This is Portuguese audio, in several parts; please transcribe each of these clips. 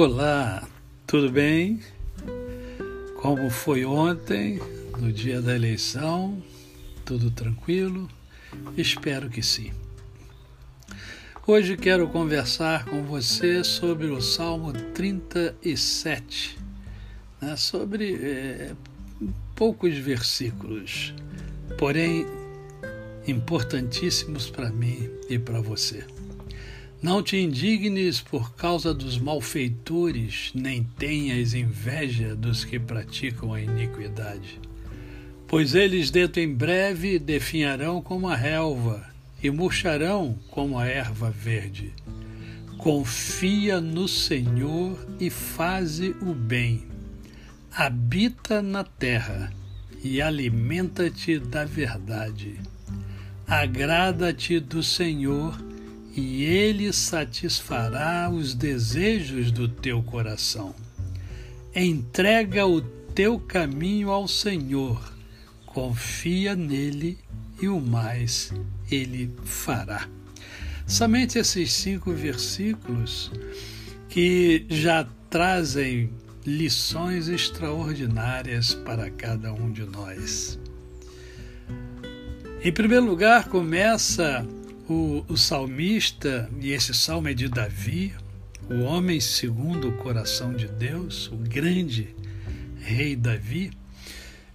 Olá, tudo bem? Como foi ontem, no dia da eleição? Tudo tranquilo? Espero que sim. Hoje quero conversar com você sobre o Salmo 37, né, sobre é, poucos versículos, porém importantíssimos para mim e para você. Não te indignes por causa dos malfeitores, nem tenhas inveja dos que praticam a iniquidade. Pois eles dentro em breve definharão como a relva e murcharão como a erva verde. Confia no Senhor e faze o bem. Habita na terra e alimenta-te da verdade. Agrada-te do Senhor e ele satisfará os desejos do teu coração. Entrega o teu caminho ao Senhor, confia nele e o mais ele fará. Somente esses cinco versículos que já trazem lições extraordinárias para cada um de nós. Em primeiro lugar, começa o, o salmista, e esse salmo é de Davi, o homem segundo o coração de Deus, o grande rei Davi,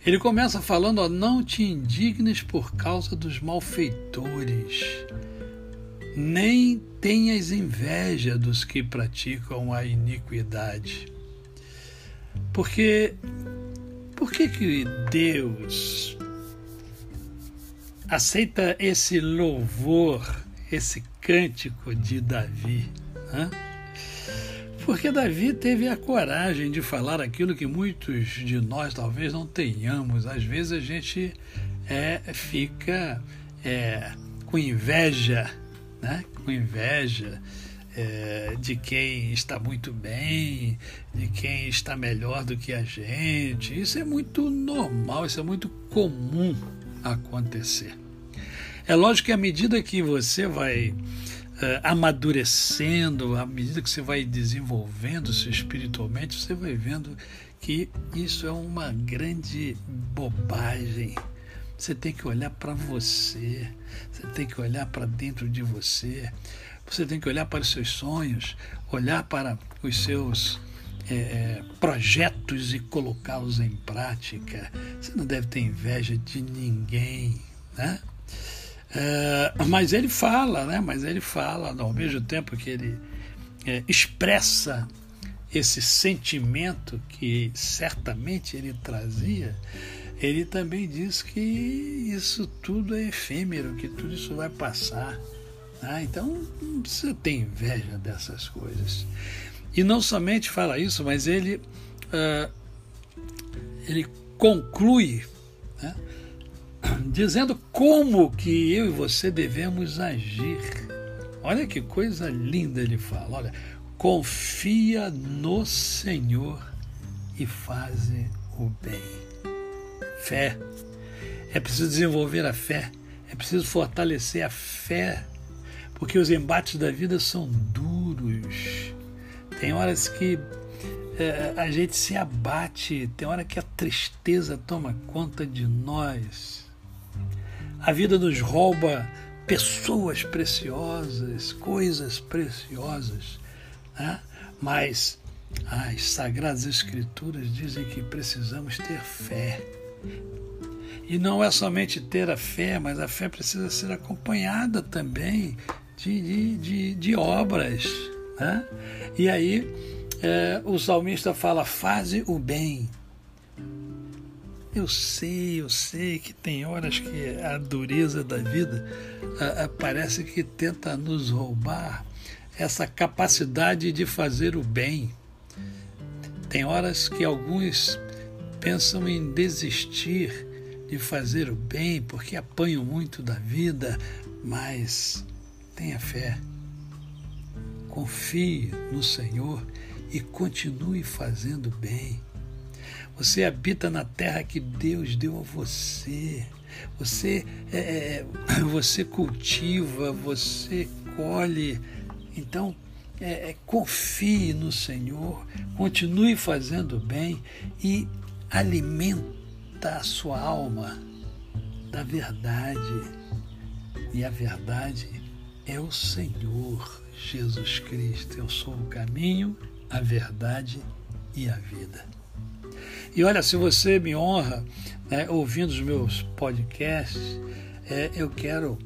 ele começa falando: ó, Não te indignes por causa dos malfeitores, nem tenhas inveja dos que praticam a iniquidade. Porque, por que, que Deus aceita esse louvor, esse cântico de Davi. Né? Porque Davi teve a coragem de falar aquilo que muitos de nós talvez não tenhamos. Às vezes a gente é, fica é, com inveja, né? com inveja é, de quem está muito bem, de quem está melhor do que a gente. Isso é muito normal, isso é muito comum acontecer. É lógico que à medida que você vai uh, amadurecendo, à medida que você vai desenvolvendo-se espiritualmente, você vai vendo que isso é uma grande bobagem. Você tem que olhar para você, você tem que olhar para dentro de você, você tem que olhar para os seus sonhos, olhar para os seus é, projetos e colocá-los em prática. Você não deve ter inveja de ninguém, né? É, mas ele fala, né? Mas ele fala, ao mesmo tempo que ele é, expressa esse sentimento que certamente ele trazia, ele também diz que isso tudo é efêmero, que tudo isso vai passar. Né? Então precisa ter inveja dessas coisas. E não somente fala isso, mas ele, uh, ele conclui né? Dizendo como que eu e você devemos agir. Olha que coisa linda ele fala. Olha, confia no Senhor e faze o bem. Fé. É preciso desenvolver a fé. É preciso fortalecer a fé. Porque os embates da vida são duros. Tem horas que é, a gente se abate, tem hora que a tristeza toma conta de nós a vida nos rouba pessoas preciosas, coisas preciosas, né? mas as Sagradas Escrituras dizem que precisamos ter fé. E não é somente ter a fé, mas a fé precisa ser acompanhada também de, de, de, de obras. Né? E aí é, o salmista fala: faze o bem eu sei, eu sei que tem horas que a dureza da vida a, a, parece que tenta nos roubar essa capacidade de fazer o bem. Tem horas que alguns pensam em desistir de fazer o bem porque apanham muito da vida, mas tenha fé. Confie no Senhor e continue fazendo bem. Você habita na terra que Deus deu a você. Você, é, é você cultiva, você colhe. Então, é, é, confie no Senhor, continue fazendo bem e alimenta a sua alma da verdade. E a verdade é o Senhor Jesus Cristo. Eu sou o caminho, a verdade e a vida. E olha, se você me honra né, ouvindo os meus podcasts, é, eu quero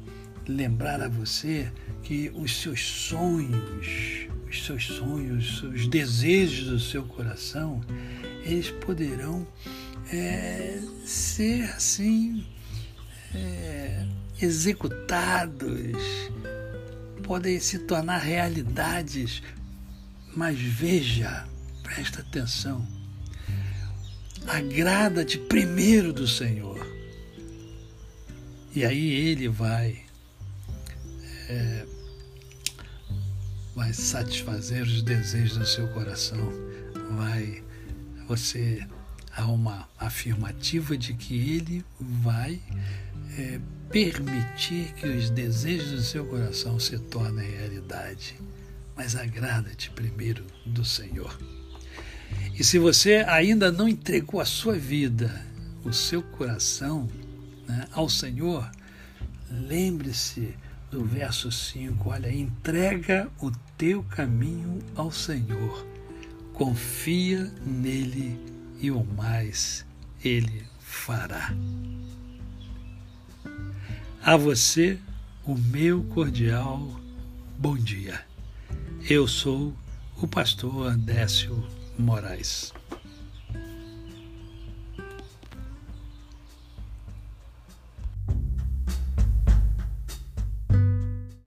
lembrar a você que os seus sonhos, os seus sonhos, os desejos do seu coração, eles poderão é, ser assim é, executados, podem se tornar realidades. Mas veja, presta atenção, agrada-te primeiro do Senhor. E aí ele vai é, vai satisfazer os desejos do seu coração, vai você há uma afirmativa de que ele vai é, permitir que os desejos do seu coração se tornem realidade. Mas agrada-te primeiro do Senhor. E se você ainda não entregou a sua vida, o seu coração né, ao Senhor, lembre-se do verso 5, olha, entrega o teu caminho ao Senhor, confia nele e o mais ele fará. A você, o meu cordial bom dia. Eu sou o pastor Andécio Moraes.